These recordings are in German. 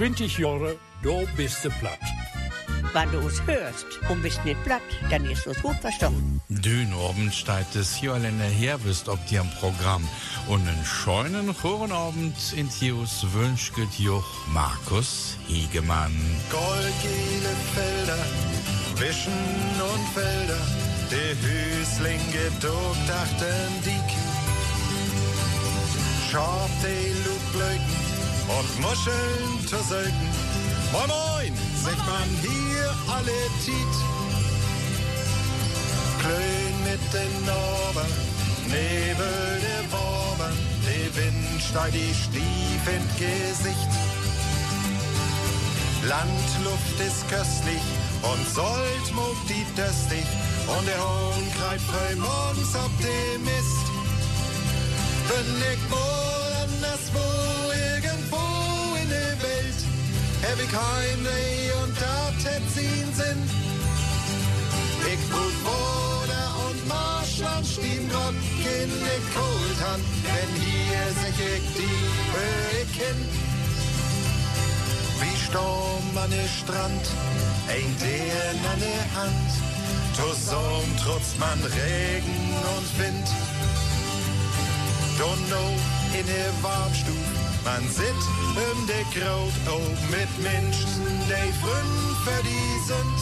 20 Jahre, da bist du platt. Wenn du uns hörst und bist nicht platt, dann ist es gut verstanden. Dünabend steigt es Jolene Herbst ob dir am Programm. Und einen schönen Chorenabend in Tius wünscht Joch Markus Hiegemann. Goldgelbe Felder, Wischen und Felder, der Hüslinge durchdachten Diek. Schab die Luftblöcken und Muscheln zu selten. Moin Moin, sagt man hier alle Tiet. Klön mit den Norben, Nebel der Worben, der Wind steigt die Stief in Gesicht. Landluft ist köstlich und sollt mog die döstig und der Hohn greift frei morgens ob dem Mist. Bin ich wohl hab ich Heimweh und da tät ihn Sinn. Brut Bruder und Marschland stiem Gott in die Kohltan, denn hier sech ich die Höhe Wie Sturm an der Strand, ein der an der Hand. Zusammen trotzt man Regen und Wind. Don't know in der Warmstube, man sitzt um de Kraut auch mit Menschen, die früh für die sind.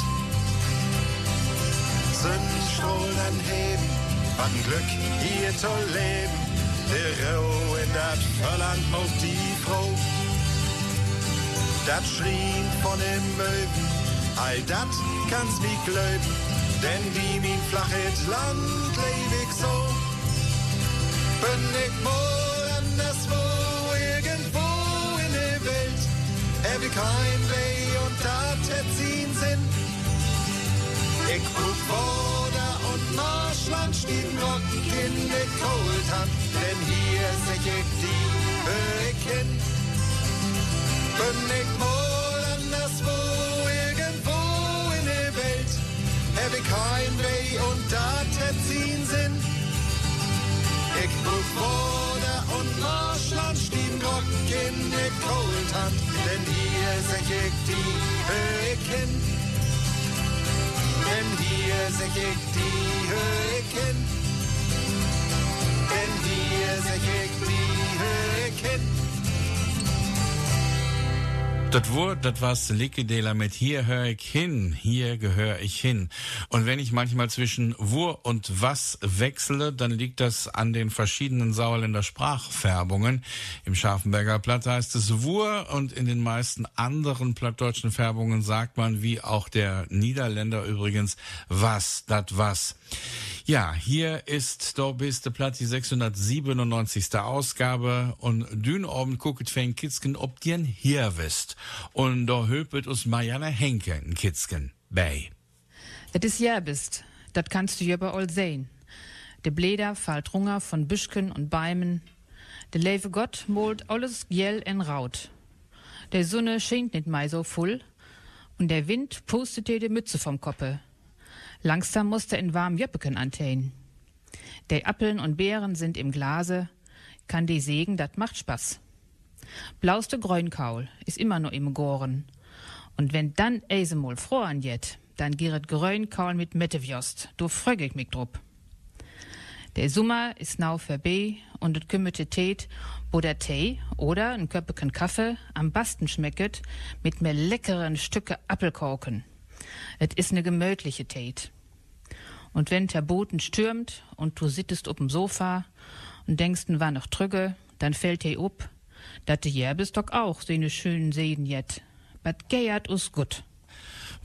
Sonnenstrahlen anheben, wann Glück hier zu leben. Der Rau in dat Verland auf die Frau. Dat schrien von dem Möwen, all dat kann's wie glöben, denn wie min flachet Land leb ich so. Bin ich wohl hab ich Heimweh und dat ihn Sinn. Ich guck Border und Marschland stiegen Rock in die Kohltan, denn hier sech ich die Höhe Bin ich wohl anderswo, irgendwo in der Welt, hab ich Heimweh und dat ihn Sinn. Ich guck Border und Marschland stiegen Rock in die Kohltan, denn hier sech ich die Höhe denn hier sech ich die Höhe Denn hier sech ich die Höhe Das Wort, das war's Likedela mit hier höre ich hin, hier gehöre ich hin. Und wenn ich manchmal zwischen Wur und was wechsle, dann liegt das an den verschiedenen Sauerländer Sprachfärbungen. Im Scharfenberger Platt heißt es Wur und in den meisten anderen plattdeutschen Färbungen sagt man, wie auch der Niederländer übrigens, was, dat was. Ja, hier ist do bist Platt die 697. Ausgabe und Dünabend gucket fein Kitzken ob dir hier wisst. Und da höpet us Marianne Henke in Kitzken bei. Das ist ja bist, das kannst du ja bei all sehen. De Bläder fallt runger von Büschken und Beimen. De leve Gott molt alles gjell en raut. Der Sonne scheint nicht mei so voll und der Wind pustet dir die Mütze vom Koppe. Langsam musste in warm Jöppeken antehen. De Appeln und Beeren sind im Glase, kann die sägen, dat macht Spaß. Blauste Grönkaul ist immer nur im Goren. Und wenn dann Eisemol frohan jet, dann giret Grönkaul mit Mettewjost, du frög ich mich drup. Der Sommer ist nau vorbei und et kümmerte Tät, wo der Tee oder ein Köppeken Kaffee am besten schmecket mit mehr leckeren Stücke Appelkorken. Et is ne gemütliche Tät. Und wenn der Boten stürmt und du sittest op'm Sofa und denkst, war noch trügge, dann fällt dir up, dat de Järbes doch auch so ne schönen Seen jet. Bat geiert us gut.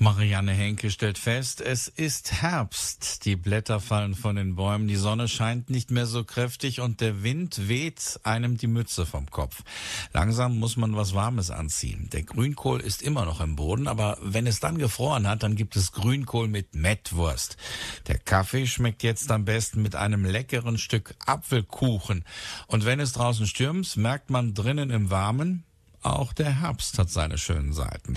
Marianne Henke stellt fest, es ist Herbst. Die Blätter fallen von den Bäumen, die Sonne scheint nicht mehr so kräftig und der Wind weht einem die Mütze vom Kopf. Langsam muss man was Warmes anziehen. Der Grünkohl ist immer noch im Boden, aber wenn es dann gefroren hat, dann gibt es Grünkohl mit Mettwurst. Der Kaffee schmeckt jetzt am besten mit einem leckeren Stück Apfelkuchen. Und wenn es draußen stürmt, merkt man drinnen im Warmen, auch der Herbst hat seine schönen Seiten.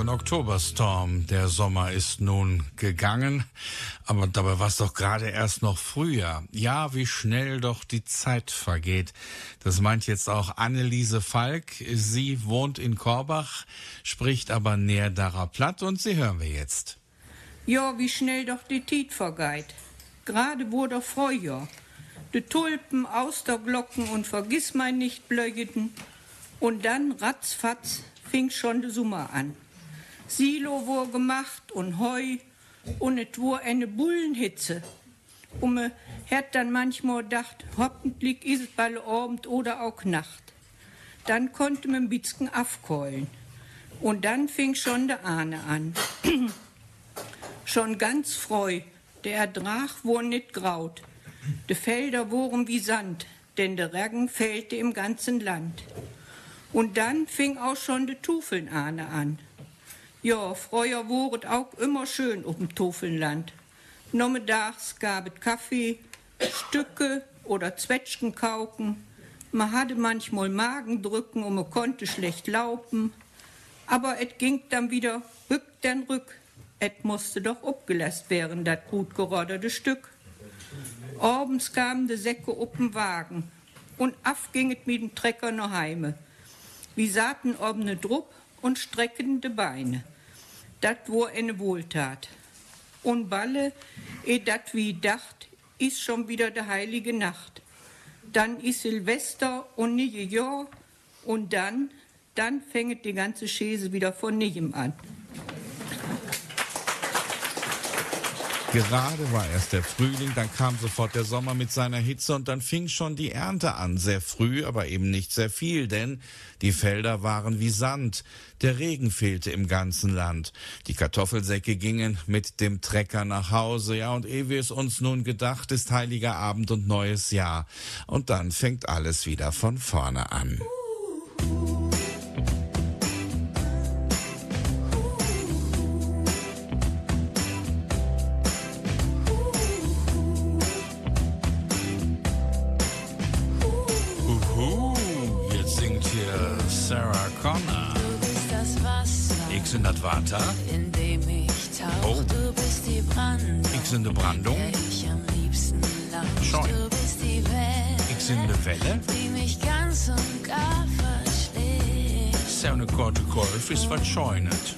Und Oktoberstorm. Der Sommer ist nun gegangen, aber dabei war es doch gerade erst noch Frühjahr. Ja, wie schnell doch die Zeit vergeht. Das meint jetzt auch Anneliese Falk. Sie wohnt in Korbach, spricht aber näher darer platt und sie hören wir jetzt. Ja, wie schnell doch die Tiet vergeht. Gerade wurde Frühjahr. Die Tulpen, Austerglocken und vergiss mein nicht blögeten. Und dann ratzfatz fing schon der Sommer an. Silo wurde gemacht und Heu und et wurde eine Bullenhitze. Und me hat dann manchmal gedacht, hoffentlich ist es bald Abend oder auch Nacht. Dann konnte man ein bisschen aufkeulen. Und dann fing schon der Ahne an. schon ganz freu, der Ertrag wurde nicht graut. De Felder wurden wie Sand, denn der Regen fehlte im ganzen Land. Und dann fing auch schon de Tufelnahne an. Ja, früher wurde auch immer schön auf dem Tufelnland. Nommedags gab es Kaffee, Stücke oder Zwetschgen kauken. Man hatte manchmal Magendrücken und man konnte schlecht laufen. Aber et ging dann wieder rück denn rück. Et musste doch abgelässt werden, dat gut gerodderte Stück. Abends kamen de Säcke up den Wagen und af ging et mit dem Trecker noch heime. Wir saßen oben ne Drupp und streckten de Beine. Dat war eine Wohltat. Und balle, eh dat wie dacht, ist schon wieder de heilige Nacht. Dann ist Silvester und nie Jahr und dann, dann fängt die ganze Schäse wieder von Niem an. Gerade war erst der Frühling, dann kam sofort der Sommer mit seiner Hitze und dann fing schon die Ernte an. Sehr früh, aber eben nicht sehr viel, denn die Felder waren wie Sand. Der Regen fehlte im ganzen Land. Die Kartoffelsäcke gingen mit dem Trecker nach Hause. Ja, und ehe wir es uns nun gedacht, ist heiliger Abend und neues Jahr. Und dann fängt alles wieder von vorne an. Ich sind das Water, in dem ich tauch. Oh. Du bist die Brandung, ich sind de Brandung, der ich am liebsten lausch. Scheu. Du bist die Welle, ich sind de Welle. die mich ganz und gar versteht. So eine korte Kolf ist was scheunet.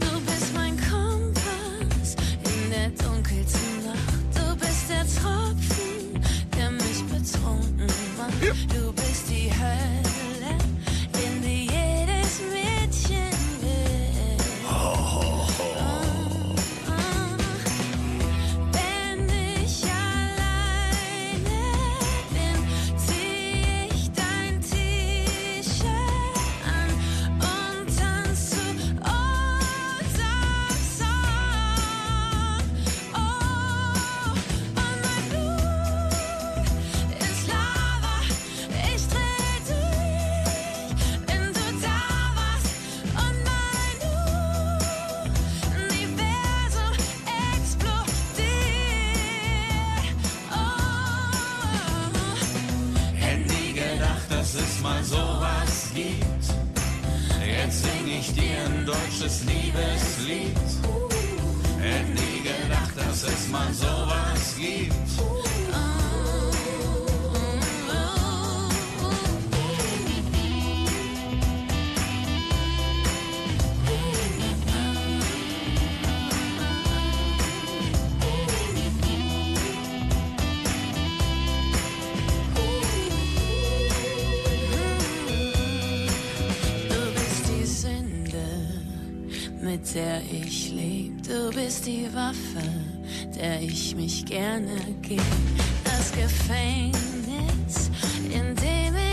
Du bist mein Kompass in der dunkelsten Nacht. Du bist der Tropfen, der mich betrunken macht. Du bist die Hölle, mit der ich leb. Du bist die Waffe, der ich mich gerne geb. Das Gefängnis, in dem ich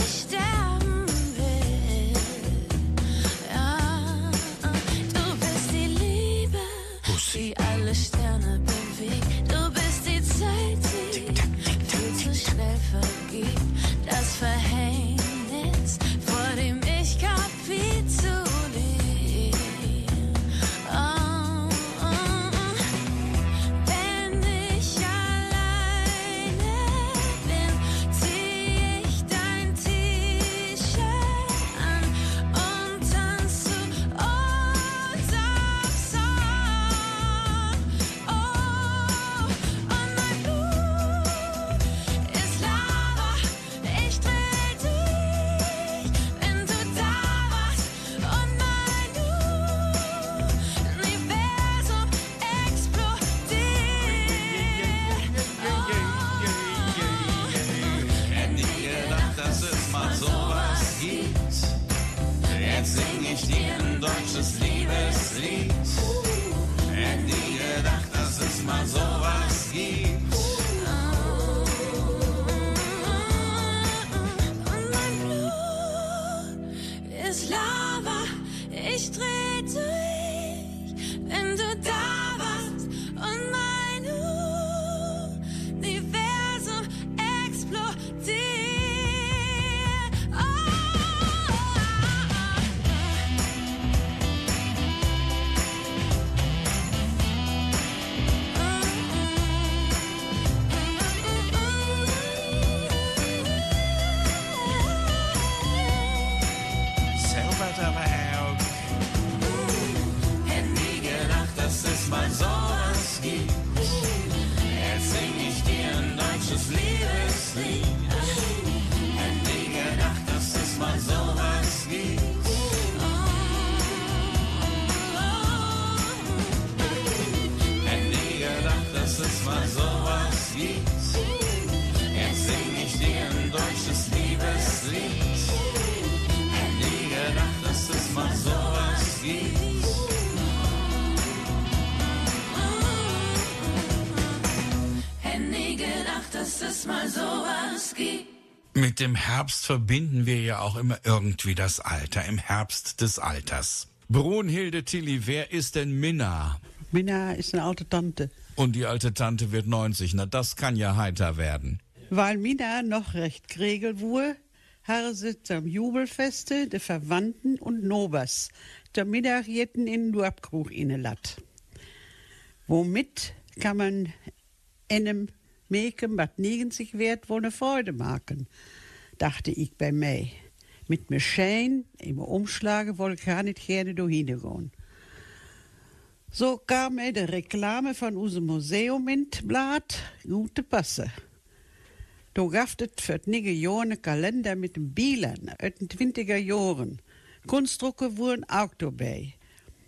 dem Herbst verbinden wir ja auch immer irgendwie das Alter, im Herbst des Alters. Brunhilde Tilly, wer ist denn Minna? Minna ist eine alte Tante. Und die alte Tante wird 90, na das kann ja heiter werden. Weil Minna noch recht kregel wurde, haben sie zum Jubelfeste de Verwandten und Nobers der Mittagjetten in den Dorfkrug innelat. Womit kann man einem Mäken, was nirgends sich wert, wohl eine Freude machen, dachte ich bei mir. Mit mir Schein im Umschlagen wollte ich gar nicht gerne dahin gehen. So kam mir die Reklame von unserem Museum in het Blatt gute Passe. Da gab es für nige einen Kalender mit den Bildern aus den 20er Jahren. Kunstdrucke wurden auch dabei.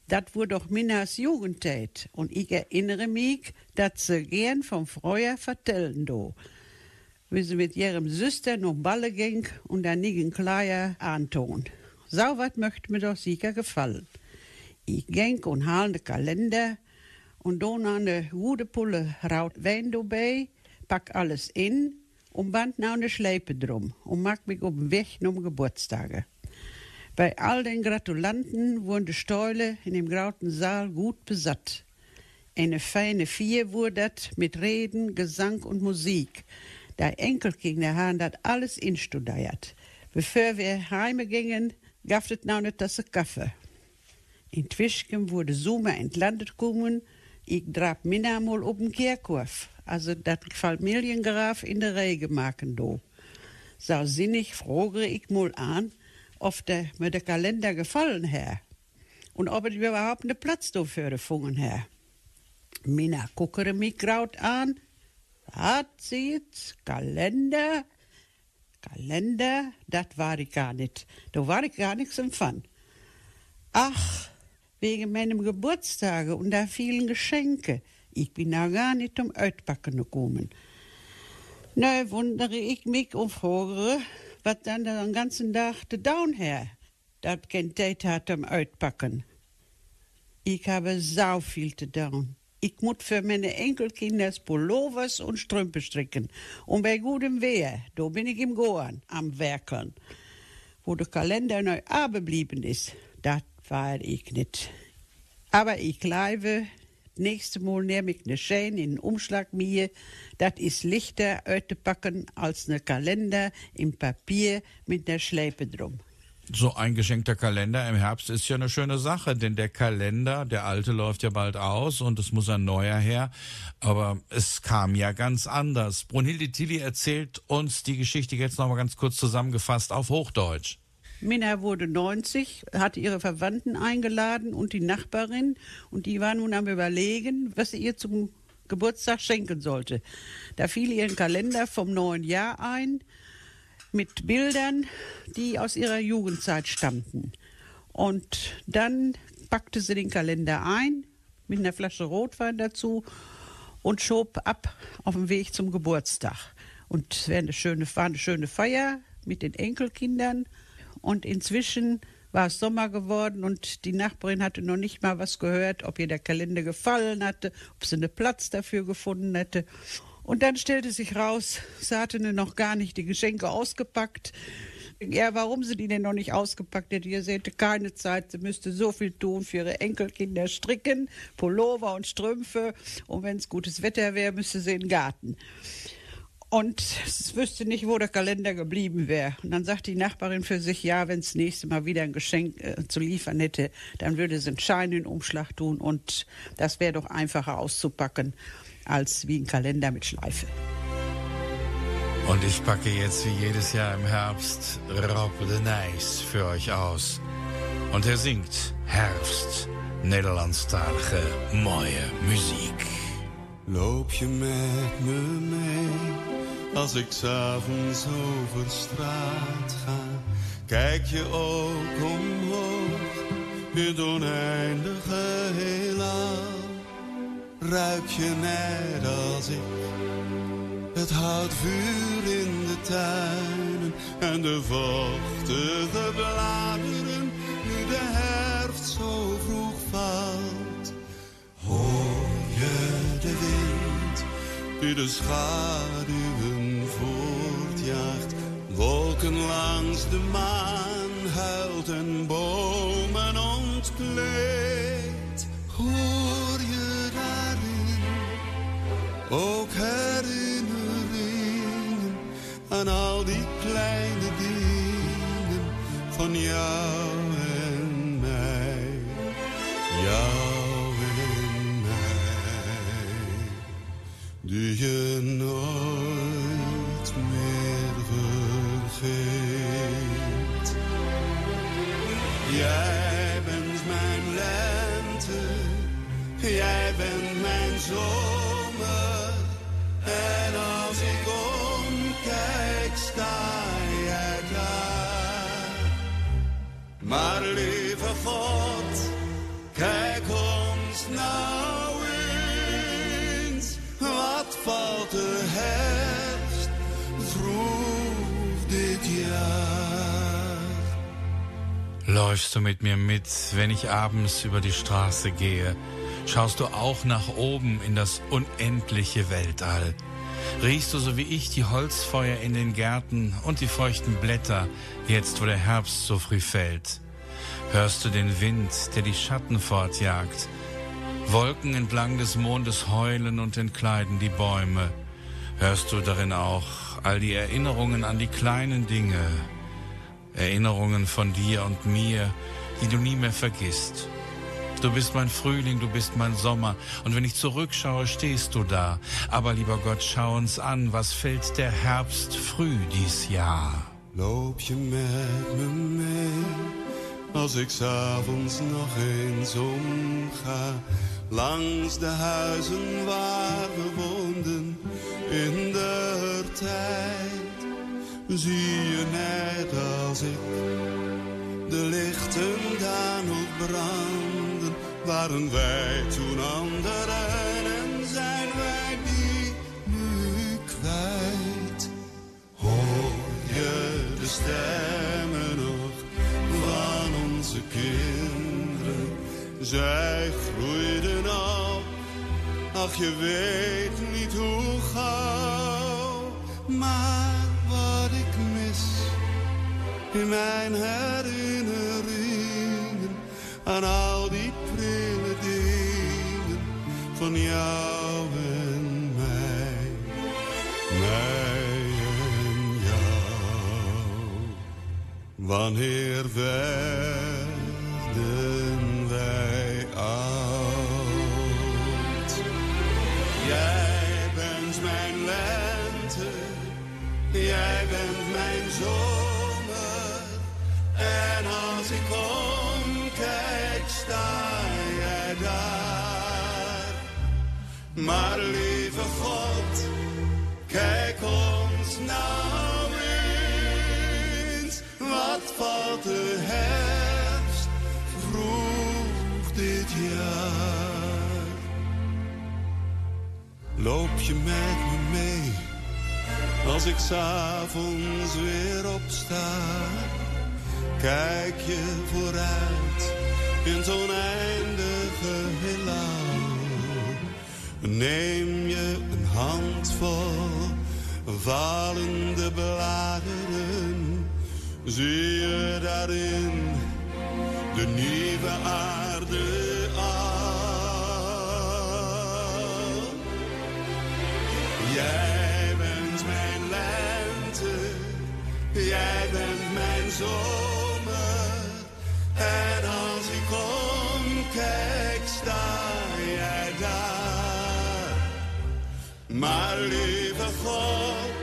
Das wurde doch Minas Jugendzeit. Und ich erinnere mich, dass sie gern vom Freuer vertellen do. Wie sie mit ihrem Süster noch Balle ging und dann nigen Kleier antun. So was möchte mir doch sicher gefallen. Ich ging und hal den Kalender und dann eine gute Pulle raut Wein dabei, pack alles in und band nou eine Schleipe drum und mag mich auf den Weg um Geburtstage. Bei all den Gratulanten wurden die Stäule in dem grauten Saal gut besatt. Eine feine Vier wurde das mit Reden, Gesang und Musik. Der Enkelkinder haben das alles instudiert. Bevor wir heime gingen, gab es nou eine Tasse Kaffee. Inzwischen wurde Summe entlandet kommen. Ich drab minna mal op den Kerkhof. Also dat Familiengraf in der Rege machen do. So sinnig frage ich mal an, ob der, mir der Kalender gefallen hat und ob ich überhaupt einen Platz dafür gefunden habe. Mina guckere mich graut an. Sieht, Kalender, Kalender, das war ich gar nicht. Da war ich gar nichts empfangen. Ach, wegen meinem Geburtstage und da vielen Geschenke. Ich bin da gar nicht um Uitpacken gekommen. Na, wundere ich mich und frage, was dann den ganzen Tag de Down her, dat kein Tijd hat um Uitpacken. Ich habe sau viel zu tun. Ich muss für meine Enkelkinder Pullovers und Strümpfe stricken. Und bei gutem Wehr, da bin ich im Goan am Werkeln. Wo der Kalender neu abgeblieben ist, das war ich nicht. Aber ich glaube, nächste Mal nehme ich ne Schein in den Umschlag mir. Das ist lichter packen als ne Kalender im Papier mit der Schleife drum. So ein geschenkter Kalender im Herbst ist ja eine schöne Sache, denn der Kalender, der alte läuft ja bald aus und es muss ein neuer her. Aber es kam ja ganz anders. Brunhilde Tilly erzählt uns die Geschichte jetzt nochmal ganz kurz zusammengefasst auf Hochdeutsch. Minna wurde 90, hatte ihre Verwandten eingeladen und die Nachbarin und die waren nun am überlegen, was sie ihr zum Geburtstag schenken sollte. Da fiel ihr ein Kalender vom neuen Jahr ein mit Bildern, die aus ihrer Jugendzeit stammten. Und dann packte sie den Kalender ein mit einer Flasche Rotwein dazu und schob ab auf dem Weg zum Geburtstag. Und es war eine schöne, war eine schöne Feier mit den Enkelkindern. Und inzwischen war es Sommer geworden und die Nachbarin hatte noch nicht mal was gehört, ob ihr der Kalender gefallen hatte, ob sie einen Platz dafür gefunden hätte. Und dann stellte sich raus, sie hatte noch gar nicht die Geschenke ausgepackt. Ja, warum sie die denn noch nicht ausgepackt hätte? Ihr hätte keine Zeit, sie müsste so viel tun für ihre Enkelkinder stricken, Pullover und Strümpfe. Und wenn es gutes Wetter wäre, müsste sie in den Garten. Und es wüsste nicht, wo der Kalender geblieben wäre. Und dann sagt die Nachbarin für sich, ja, wenn es nächste Mal wieder ein Geschenk äh, zu liefern hätte, dann würde sie einen Schein in den Umschlag tun und das wäre doch einfacher auszupacken als wie ein Kalender mit Schleife. Und ich packe jetzt wie jedes Jahr im Herbst Rob de Nijs für euch aus. Und er singt Herbst, Nederlandstalige mooie muziek. Loop je met me mee als ik s'avonds over straat ga? Kijk je ook omhoog in het oneindige heelal? Ruik je net als ik het houtvuur in de tuinen en de vochtige bladeren nu de herfst zo vroeg valt? Hoor je de wind die de schaduwen voortjaagt? Wolken langs de maan huilt en bomen ontkleed. Ook herinneringen aan al die kleine dingen van jou en mij? Jou en mij, die je nooit meer vergeet. Jij bent mijn lente, jij bent mijn zomer. Läufst du mit mir mit, wenn ich abends über die Straße gehe? Schaust du auch nach oben in das unendliche Weltall? Riechst du so wie ich die Holzfeuer in den Gärten und die feuchten Blätter, jetzt wo der Herbst so früh fällt? Hörst du den Wind, der die Schatten fortjagt? Wolken entlang des Mondes heulen und entkleiden die Bäume. Hörst du darin auch all die Erinnerungen an die kleinen Dinge, Erinnerungen von dir und mir, die du nie mehr vergisst. Du bist mein Frühling, du bist mein Sommer. Und wenn ich zurückschaue, stehst du da. Aber lieber Gott, schau uns an, was fällt der Herbst früh dies Jahr. loop je met me mee. Als ik s'avonds nog eens omga, langs de huizen waar we woonden in de tijd. Zie je net als ik de lichten daar nog branden, waren wij toen anderen en zijn wij die nu kwijt. Hoor je de stemmen nog van onze kinderen? Zij groeiden al, ach je weet niet hoe in mijn herinneringen aan al die prille dingen van jou en mij, mij en jou. Wanneer werden wij oud? Jij bent mijn lente, jij bent mijn zomer. En als ik omkijk, sta jij daar. Maar lieve God, kijk ons nou eens. Wat valt de herfst vroeg dit jaar? Loop je met me mee? Als ik s'avonds weer opsta, kijk je vooruit in het oneindige heelal. Neem je een handvol vallende bladeren, zie je daarin de nieuwe aarde al. Jij bent mijn lente, jij bent mijn zomer. Maar lieve God,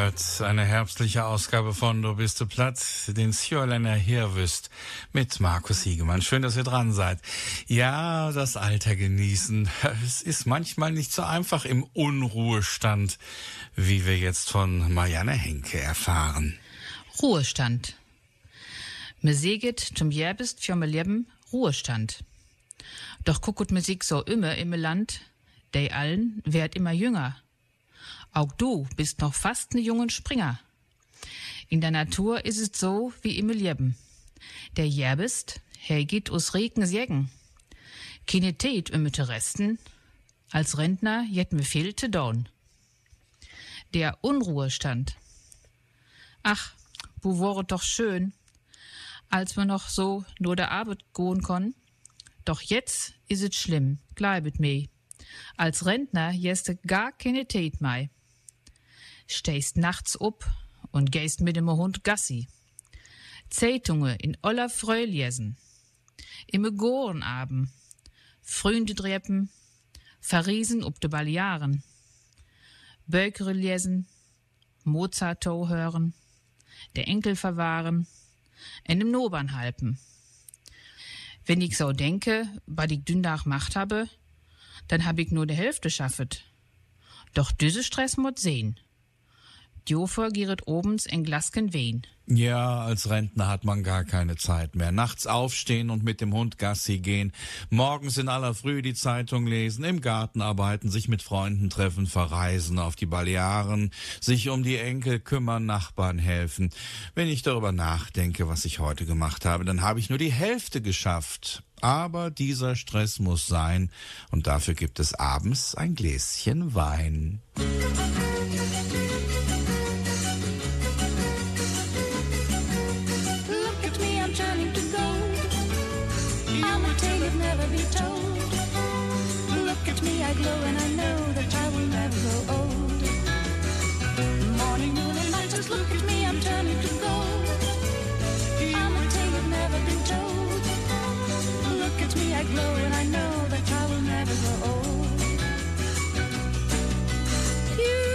Ihr hört eine herbstliche Ausgabe von Du bist du platt, den Sjörländer Hirwüst mit Markus Hiegemann. Schön, dass ihr dran seid. Ja, das Alter genießen. Es ist manchmal nicht so einfach im Unruhestand, wie wir jetzt von Marianne Henke erfahren. Ruhestand. Me seget zum Järbist für me Leben Ruhestand. Doch guckut Musik so immer im Land, dei allen werd immer jünger. Auch du bist noch fast ne jungen Springer. In der Natur is es so wie im Leben. Der Järbist, her geht us Regen sägen. Keine Tät ümmete Resten, als Rentner jet me fehlte Dorn. Der Unruhestand. Ach, wo wäre doch schön, als wir noch so nur der Arbeit goen konn. Doch jetzt is es schlimm, gleibet mei. Als Rentner jeste gar keine Tät mei. Stehst nachts up und gehst mit dem Hund Gassi. Zeitungen in aller Freu lesen. Im Gorenabend. Freunde treppen. Verriesen ob de Balearen. Bökere lesen. Mozart hören. Der Enkel verwahren. En dem Nobern halpen. Wenn ich so denke, was ich dündach macht habe, dann hab ich nur de Hälfte schaffet. Doch düse Stress mut sehen. Jofer gieret obens en Glasken Wein. Ja, als Rentner hat man gar keine Zeit mehr. Nachts aufstehen und mit dem Hund Gassi gehen, morgens in aller Früh die Zeitung lesen, im Garten arbeiten, sich mit Freunden treffen, verreisen auf die Balearen, sich um die Enkel kümmern, Nachbarn helfen. Wenn ich darüber nachdenke, was ich heute gemacht habe, dann habe ich nur die Hälfte geschafft. Aber dieser Stress muss sein, und dafür gibt es abends ein Gläschen Wein. Look at me, I glow and I know that I glow and I know that I will never grow old. You,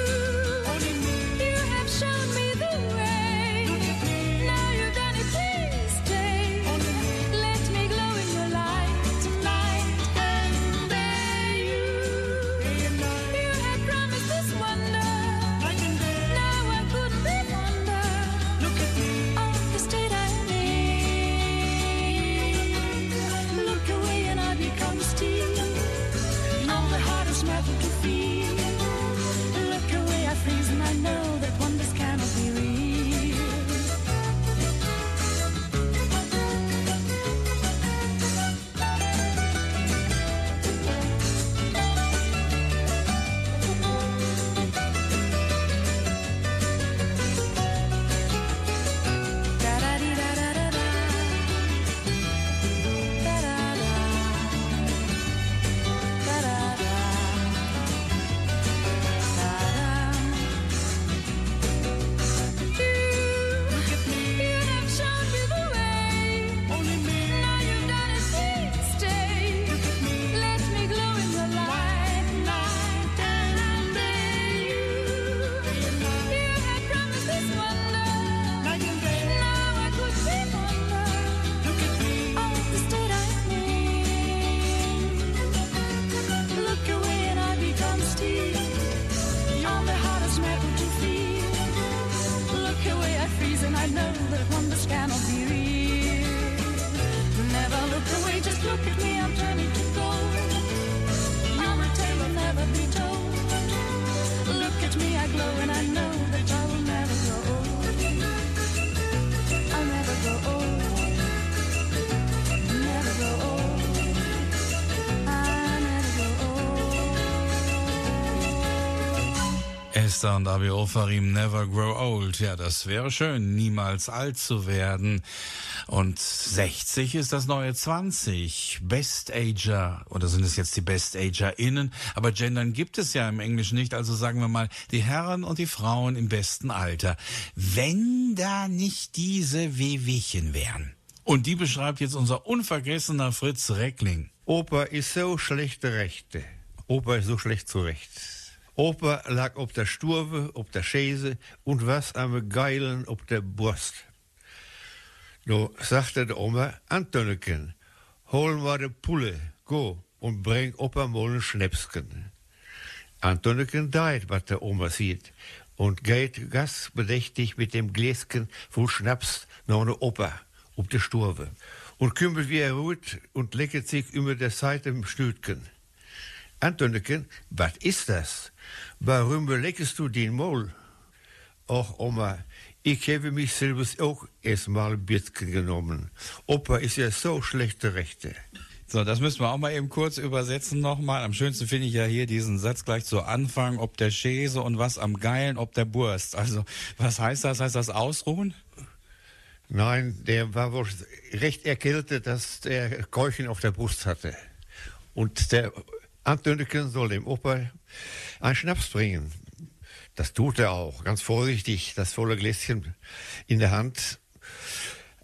Esther und Abi Ofarim Never Grow Old. Ja, das wäre schön, niemals alt zu werden. Und 60 ist das neue 20. Best Ager, oder sind es jetzt die Best AgerInnen? Aber Gendern gibt es ja im Englischen nicht, also sagen wir mal die Herren und die Frauen im besten Alter. Wenn da nicht diese Wehwehchen wären. Und die beschreibt jetzt unser unvergessener Fritz Reckling. Opa ist so schlechte Rechte. Opa ist so schlecht zurecht. Opa lag ob der Sturve, ob der Schäse und was am Geilen ob der Brust. Nu sagte der Oma, Antonneken, hol mal de Pulle, go, und bring Opa mal ein Schnäpsken. Antonneken deit, was der Oma sieht, und geht gasbedächtig mit dem Gläschen voll Schnaps nach ne Opa, ob der Sturve, und kümmert wie er ruht und lecket sich über der Seite im Stütken. Antonneken, was ist das? Warum beleckest du den Maul? Och, Oma, ich habe mich selbst auch erstmal bisschen genommen. Opa ist ja so schlechte Rechte. So, das müssen wir auch mal eben kurz übersetzen nochmal. Am schönsten finde ich ja hier diesen Satz gleich zu Anfang, ob der Schäse und was am Geilen, ob der Burst. Also, was heißt das? Heißt das ausruhen? Nein, der war wohl recht erkältet, dass der Keuchen auf der Brust hatte. Und der Antöneken soll dem Opa einen Schnaps bringen. Das tut er auch, ganz vorsichtig, das volle Gläschen in der Hand.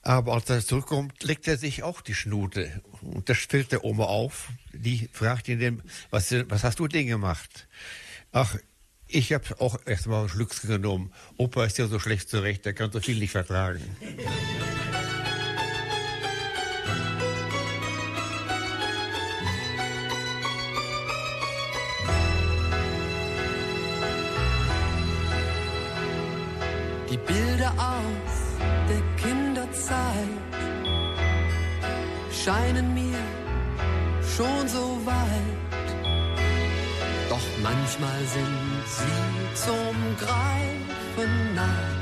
Aber als er zurückkommt, leckt er sich auch die Schnute. Und das fällt der Oma auf. Die fragt ihn dann, was, was hast du denn gemacht? Ach, ich habe auch erst mal einen Schluck genommen. Opa ist ja so schlecht zurecht, der kann so viel nicht vertragen. Zeit scheinen mir schon so weit. Doch manchmal sind sie zum Greifen nah.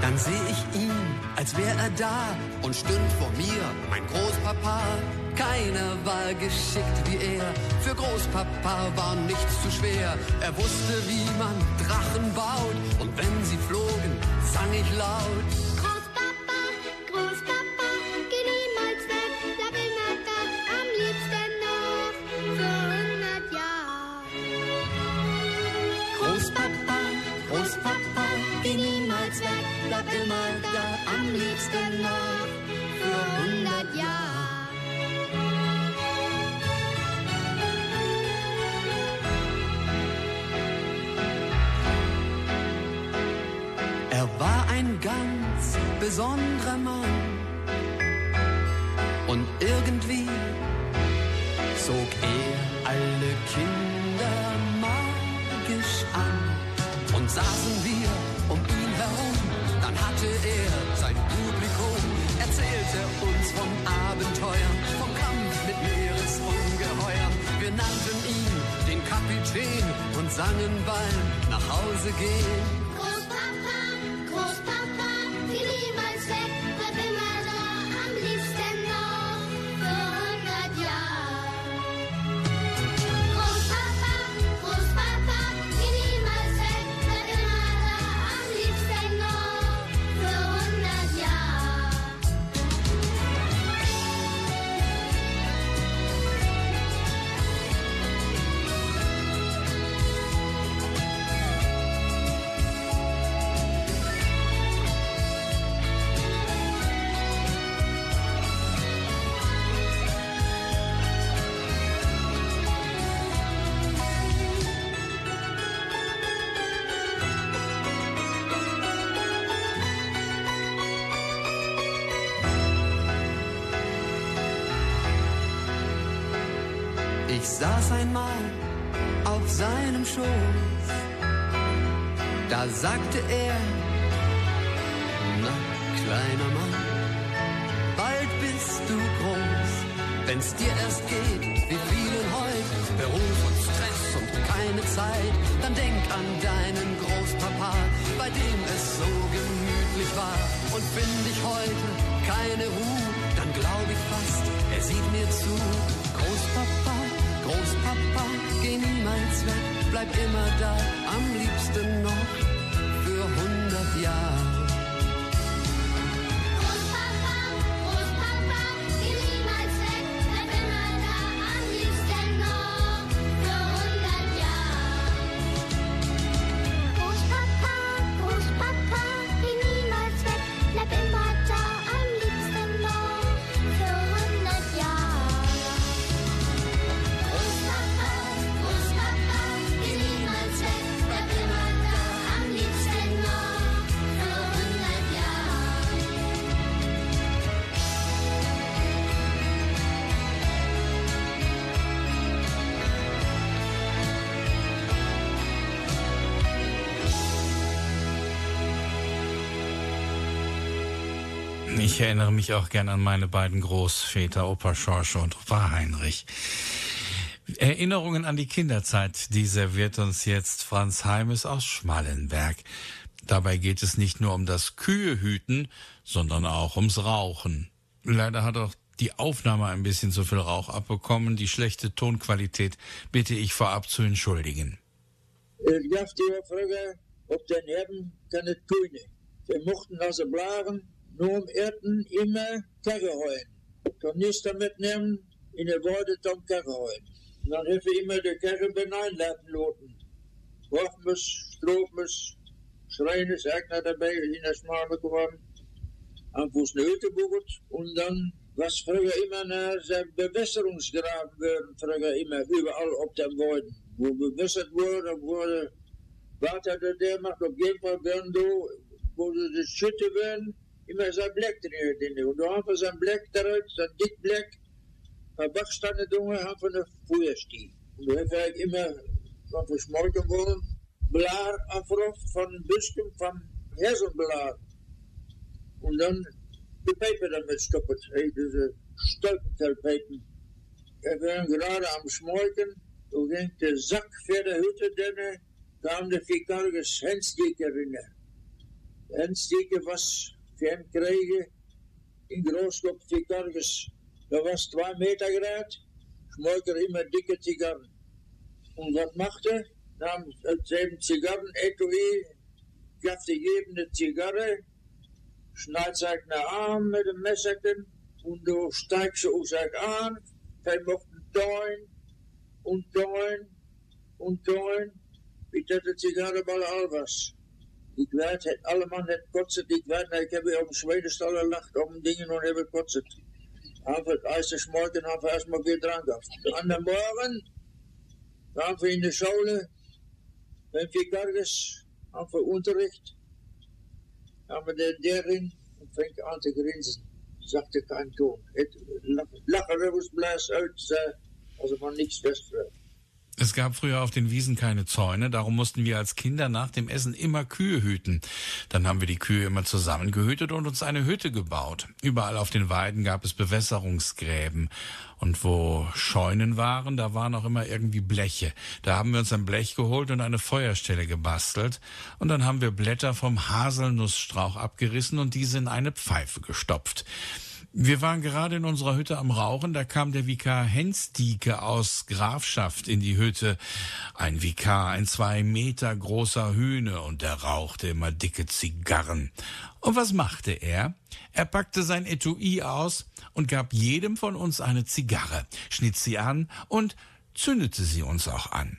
Dann seh ich ihn, als wär er da und stünd vor mir, mein Großpapa. Keiner war geschickt wie er, für Großpapa war nichts zu schwer. Er wusste, wie man Drachen baut und wenn sie flogen, sang ich laut. Besonderer Mann. Und irgendwie zog er alle Kinder magisch an. Und saßen wir um ihn herum, dann hatte er sein Publikum, erzählte uns von Abenteuern, vom Kampf mit Meeresungeheuern. Wir nannten ihn den Kapitän und sangen beim nach Hause gehen. Saß einmal auf seinem Schoß, da sagte er, na kleiner Mann, bald bist du groß, wenn's dir erst geht, wie vielen heute, Beruf und Stress und keine Zeit, dann denk an deinen Großpapa, bei dem es so gemütlich war, und find ich heute keine Ruhe, dann glaub ich fast, er sieht mir zu, Großpapa, Großpapa, geh niemals weg, bleib immer da, am liebsten noch Ich erinnere mich auch gern an meine beiden Großväter, Opa Schorsche und Opa Heinrich. Erinnerungen an die Kinderzeit, die serviert uns jetzt Franz Heimes aus Schmallenberg. Dabei geht es nicht nur um das Kühehüten, sondern auch ums Rauchen. Leider hat auch die Aufnahme ein bisschen zu viel Rauch abbekommen. Die schlechte Tonqualität bitte ich vorab zu entschuldigen. Ich gaf die auch früher, ob den Erden kann es können. Wir mochten also blagen, nur Erden immer Karre heuen. Tornister mitnehmen, in der Worte Karre heuen. Und dann wir immer die Karre beneinladen loten. Waffens, Stroopmes, Schreines, Egner dabei, in der Schmarme geworden. An Fuß eine Hütte bucht und dann was früher immer nach seinem Bewässerungsgraben werden, früher immer überall auf dem Boden. Wo bewässert wurde, wurde Wasser der der macht, auf jeden Fall werden wo du die Schütte werden, immer sein Black drin. Und da haben wir sein Black drin, sein dick Black, ein Bachsteine Dunge, haben wir eine Feuerstieg. Und da haben wir immer, wenn wir schmolken wollen, Blaar afrof van Buskum van Herzenblaar. Und dann die Pepe damit stoppet. Hey, diese Stolpenfeldpepen. Wir waren gerade am Schmolken, da ging der Sack für die Hütte, dann kam der Fikarges Hensdieker rein. Der Hensdieker was für ihn kriegen, in Großkopf Fikarges, da was zwei Meter Grad, Schmolker immer dicke Zigarren. Und was macht er? Nahm sieben Zigarren, Etui, gab die jedem Zigarre, schneidet sich den Arm mit dem Messerchen und du steigst so sich an, hij mocht doin und doin und doin, wie dat de sigarenbal al was. Ik weet het, alle man het kotset, ik weet, ik heb hier op een Zwedenstal gelacht, om dingen en heb kotset. Einfach, als es morgen haben erstmal wieder dran gehabt. An der Morgen waren wir in der Schule, wenn wir Garges haben wir Unterricht, haben wir den Lehrerin und fängt an zu grinsen. Sagte kein Ton. Het lachen Rebusblas uit, äh, also man nichts feststellt. Es gab früher auf den Wiesen keine Zäune, darum mussten wir als Kinder nach dem Essen immer Kühe hüten. Dann haben wir die Kühe immer zusammengehütet und uns eine Hütte gebaut. Überall auf den Weiden gab es Bewässerungsgräben. Und wo Scheunen waren, da waren auch immer irgendwie Bleche. Da haben wir uns ein Blech geholt und eine Feuerstelle gebastelt. Und dann haben wir Blätter vom Haselnussstrauch abgerissen und diese in eine Pfeife gestopft. Wir waren gerade in unserer Hütte am Rauchen, da kam der Vikar Hensdieke aus Grafschaft in die Hütte. Ein Vikar, ein zwei Meter großer Hühne und der rauchte immer dicke Zigarren. Und was machte er? Er packte sein Etui aus und gab jedem von uns eine Zigarre, schnitt sie an und zündete sie uns auch an.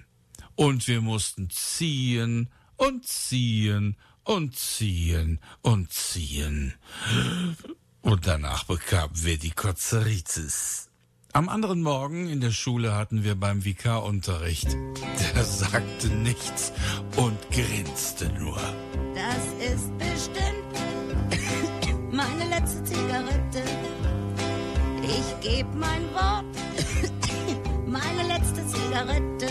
Und wir mussten ziehen und ziehen und ziehen und ziehen. Und danach bekamen wir die Kotzeritis. Am anderen Morgen in der Schule hatten wir beim Vikarunterricht. Der sagte nichts und grinste nur. Das ist bestimmt meine letzte Zigarette. Ich geb mein Wort, meine letzte Zigarette.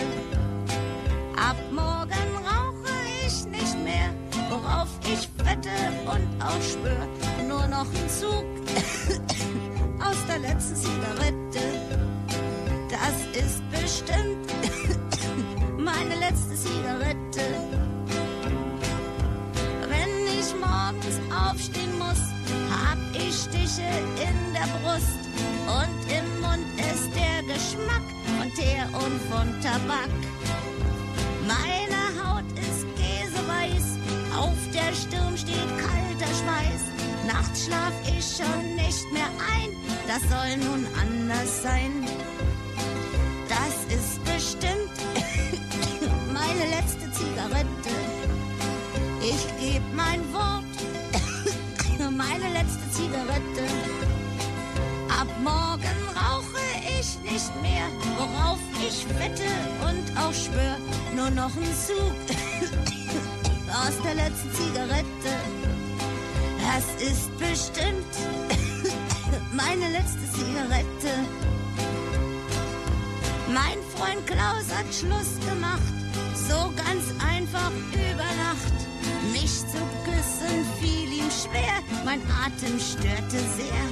Ab morgen rauche ich nicht mehr, worauf ich wette und auch schwör. Noch ein Zug aus der letzten Zigarette. Das ist bestimmt meine letzte Zigarette. Wenn ich morgens aufstehen muss, hab ich Stiche in der Brust und im Mund ist der Geschmack von Teer und von Tabak. Meine Haut ist käseweiß, auf der Stirn steht kalter Schweiß. Nachts schlaf ich schon nicht mehr ein, das soll nun anders sein. Das ist bestimmt meine letzte Zigarette. Ich geb mein Wort, meine letzte Zigarette. Ab morgen rauche ich nicht mehr, worauf ich wette und auch schwör. Nur noch ein Zug aus der letzten Zigarette. Das ist bestimmt meine letzte Zigarette. Mein Freund Klaus hat Schluss gemacht, so ganz einfach über Nacht. Mich zu küssen fiel ihm schwer, mein Atem störte sehr.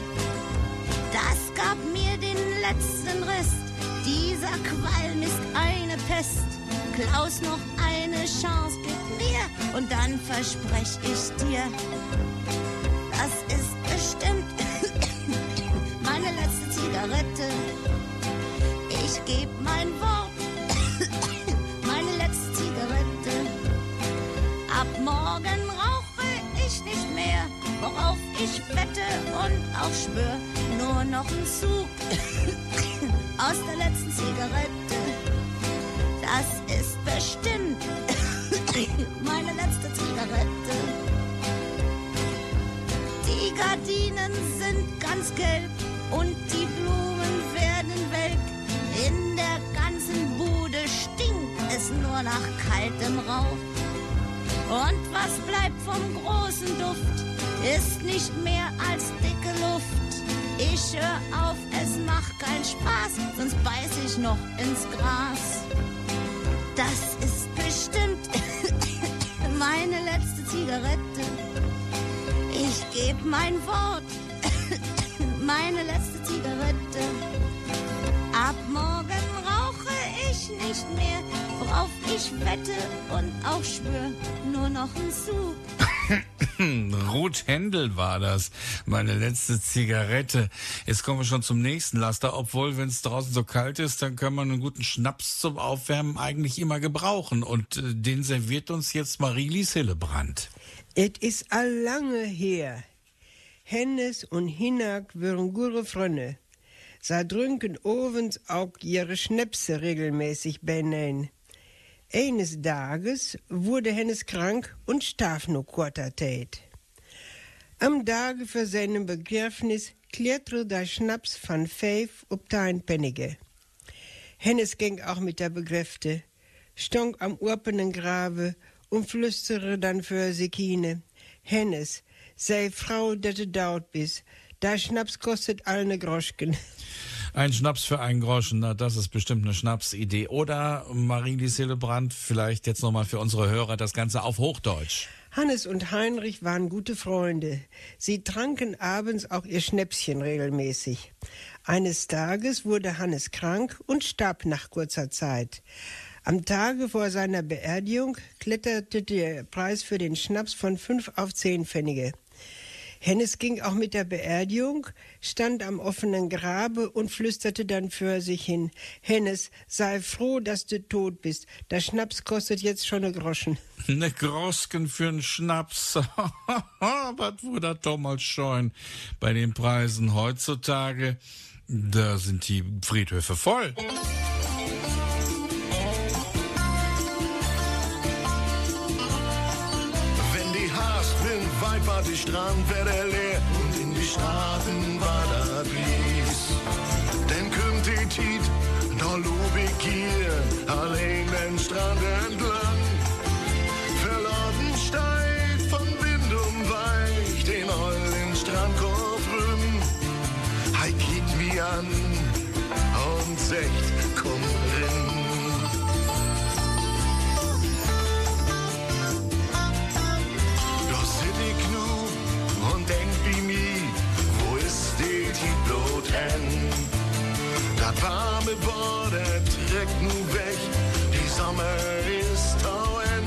Das gab mir den letzten Rest, dieser Qualm ist eine Pest. Klaus, noch eine Chance gib mir und dann versprech ich dir, das ist bestimmt meine letzte Zigarette. Ich geb mein Wort, meine letzte Zigarette. Ab morgen rauche ich nicht mehr, worauf ich wette und auch schwör. Nur noch ein Zug aus der letzten Zigarette. Das ist bestimmt meine letzte Zigarette. Die Gardinen sind ganz gelb und die Blumen werden welk. In der ganzen Bude stinkt es nur nach kaltem Rauch. Und was bleibt vom großen Duft, ist nicht mehr als dicke Luft. Ich hör auf, es macht keinen Spaß, sonst beiß ich noch ins Gras. Das ist bestimmt meine letzte Zigarette. Ich geb mein Wort, meine letzte Zigarette. Ab morgen rauche ich nicht mehr, worauf ich wette und auch schwör, nur noch ein Zug. Ruth Händel war das. Meine letzte Zigarette. Jetzt kommen wir schon zum nächsten Laster. Obwohl, wenn es draußen so kalt ist, dann kann man einen guten Schnaps zum Aufwärmen eigentlich immer gebrauchen. Und äh, den serviert uns jetzt Marilis Hillebrand. Et is all lange her. Hennes und Hinak wären gute Freunde. Sie trinken ovens auch ihre Schnäpse regelmäßig benein. Eines Tages wurde Hennes krank und starb nur kurzer Zeit. Am Tage für seinen Begräbnis klärte der Schnaps von Fünf ob dein Pennige. Hennes ging auch mit der Begräbte, stonk am urpenen Grabe und flüstere dann für hin. Hennes, sei Frau, dass du daut bist, der Schnaps kostet all ne Groschken. Ein Schnaps für einen Groschen, na, das ist bestimmt eine Schnapsidee. Oder Marie-Lise Hillebrand, vielleicht jetzt nochmal für unsere Hörer das Ganze auf Hochdeutsch. Hannes und Heinrich waren gute Freunde. Sie tranken abends auch ihr Schnäpschen regelmäßig. Eines Tages wurde Hannes krank und starb nach kurzer Zeit. Am Tage vor seiner Beerdigung kletterte der Preis für den Schnaps von fünf auf zehn Pfennige. Hennes ging auch mit der Beerdigung, stand am offenen Grabe und flüsterte dann für sich hin. Hennes, sei froh, dass du tot bist. Der Schnaps kostet jetzt schon ne Groschen. Ne Grosken für einen Schnaps. Was wurde das damals scheuen bei den Preisen heutzutage? Da sind die Friedhöfe voll. War, die Strand wär der leer und in die Straßen war da Blies. Denn kümmt die Tiet, da lob ich hier allein den Strand entlang. Verladen steigt von Wind umweicht den ollen Strandkorb rum. Hei kickt mich an und sagt, Nu weg, die Sommer ist tauen.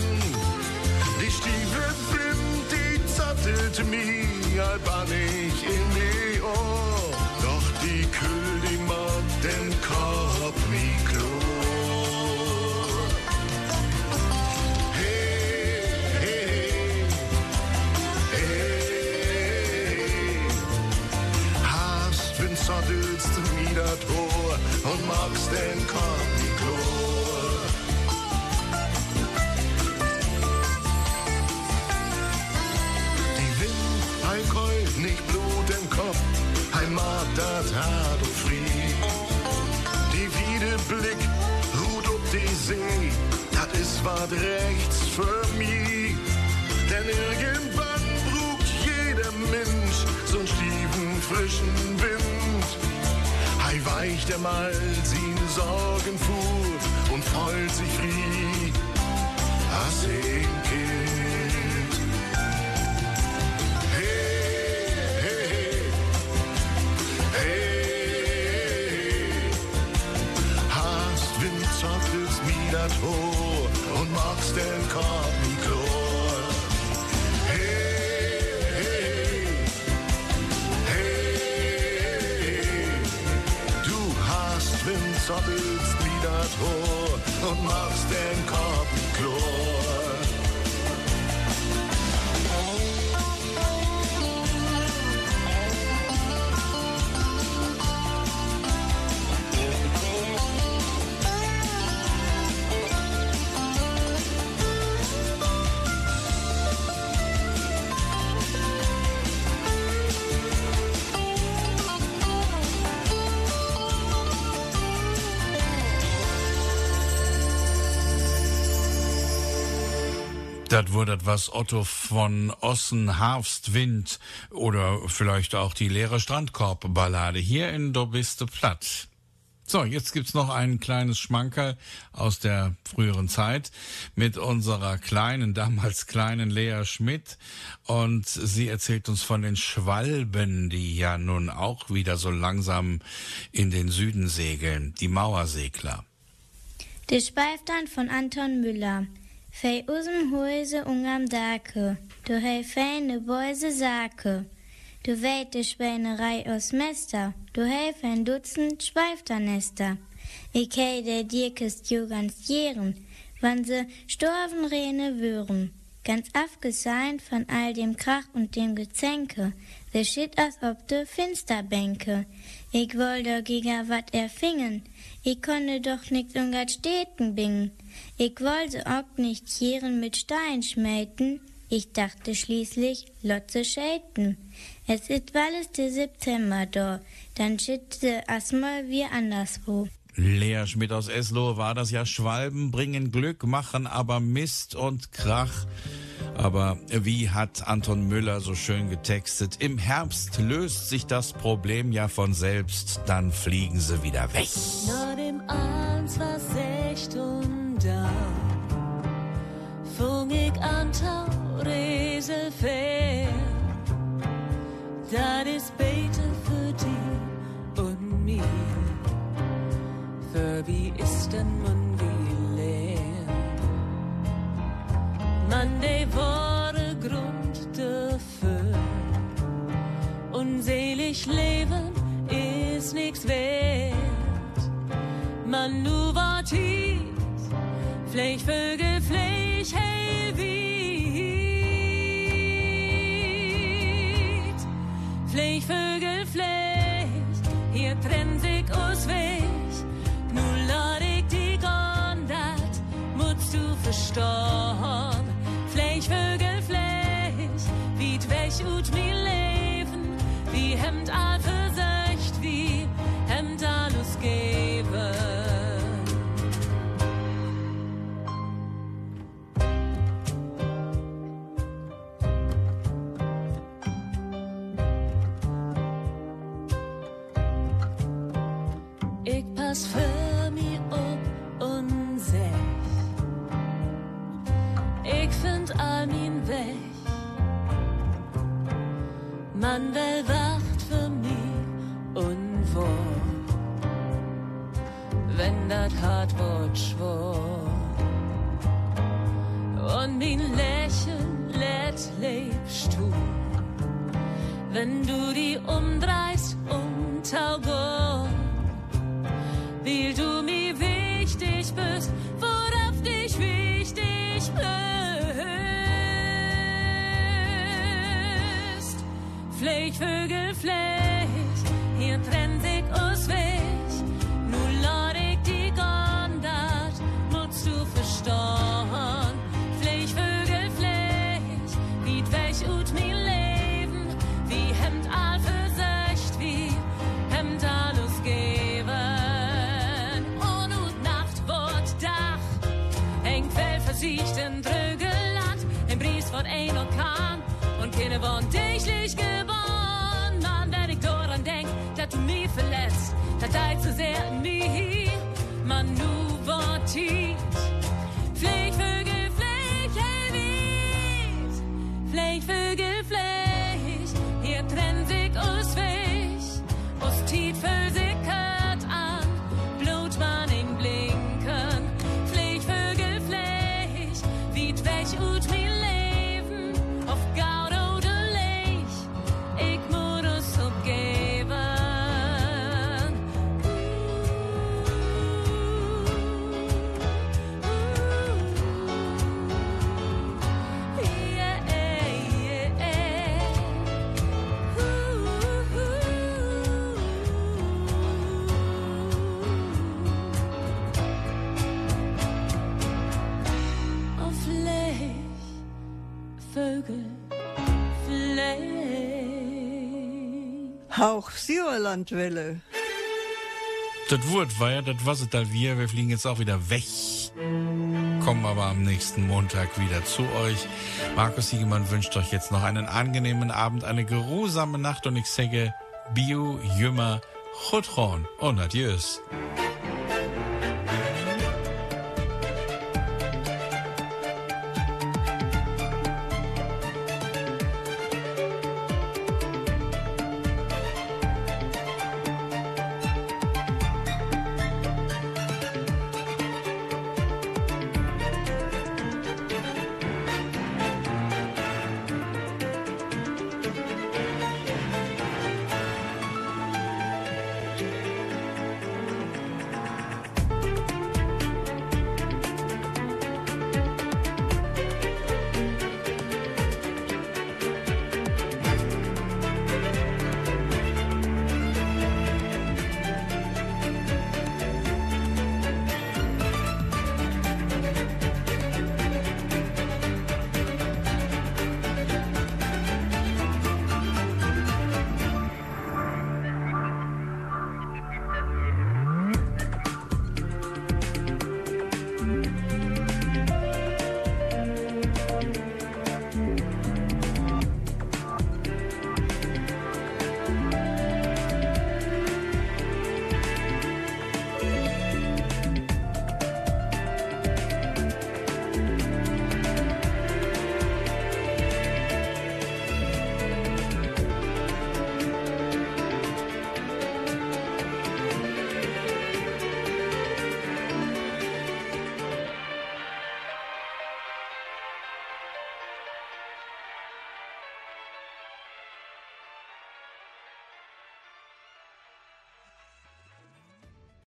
Die Stiefel blind, die zattelt mi, halb an ich in die Ohr. Doch die Kühl, die mag den Korb hey. Hast, wenn du wieder Tor und magst den Korb das hart und frie. Die Wiede Blick, ruht ob die See, das ist wat rechts für mich. Denn irgendwann brucht jeder Mensch so'n stiefen, frischen Wind. Hei weicht er mal sin Sorgen fuhr und freut sich frie, als ein Kind. Den Chlor. Hey, hey, hey, du hast Wind zottelst mir dat Tor und magst den Korb Das wurde was Otto von Ossen Harfstwind oder vielleicht auch die leere Strandkorb-Ballade hier in Do bist du platt. So, jetzt gibt's noch ein kleines Schmankerl aus der früheren Zeit mit unserer kleinen, damals kleinen Lea Schmidt. Und sie erzählt uns von den Schwalben, die ja nun auch wieder so langsam in den Süden segeln. Die Mauersegler. De Speiftan von Anton Müller. Fei usem Häuse ungam Dake. Du hei feine Beuse Sake. Du weit de Schweinerei aus Mester. Du hei ein Dutzend Schweifternester. Ich hei der dir kist jo ganz jähren, wann se storven Rene würen. Ganz abgeseint von all dem Krach und dem Gezänke. Se schitt als ob de Finsterbänke. Ich doch giga wat erfingen. Ich konnte doch nicht ungat Städten bingen. Ich wollte auch nicht Tieren mit Stein schmelten. Ich dachte schließlich, Lotze schelten. Es ist alles der September da, dann schitte erstmal wie anderswo. Lea Schmidt aus Eslohe war das ja. Schwalben bringen Glück, machen aber Mist und Krach. Aber wie hat Anton Müller so schön getextet? Im Herbst löst sich das Problem ja von selbst, dann fliegen sie wieder weg. Nach dem echt und da fung ich an Tauresel fair. Das ist Bete für die und mir. Für wie ist denn man wie leer? Man, de wahre Grund dafür. Unselig leben ist nix wert. Man nu war tief, Flech Vögel, Flech hell wieht. Flech Vögel, Flech, hier trennt sich aus Weg. Nu lad ich die Gondat, musst du verstorben. Flech Vögel, Flech, wie weg ut mi In Drögeland, im Bries von ein Kahn, und keine von täglich geboren. Man, wenn ich daran denk, dass du mich verletzt, dass dein zu sehr mich, man nu wird tief. Vögel, flieg, hey. Flieg, Vögel, flieg, hier trennt sich aus Weg, aus Tiet für Hauch Sierlandwelle. Das Wort war ja, das was es da wir. Wir fliegen jetzt auch wieder weg. Kommen aber am nächsten Montag wieder zu euch. Markus Siegemann wünscht euch jetzt noch einen angenehmen Abend, eine geruhsame Nacht und ich sage Bio, Jümmer, Chutron und Adieus.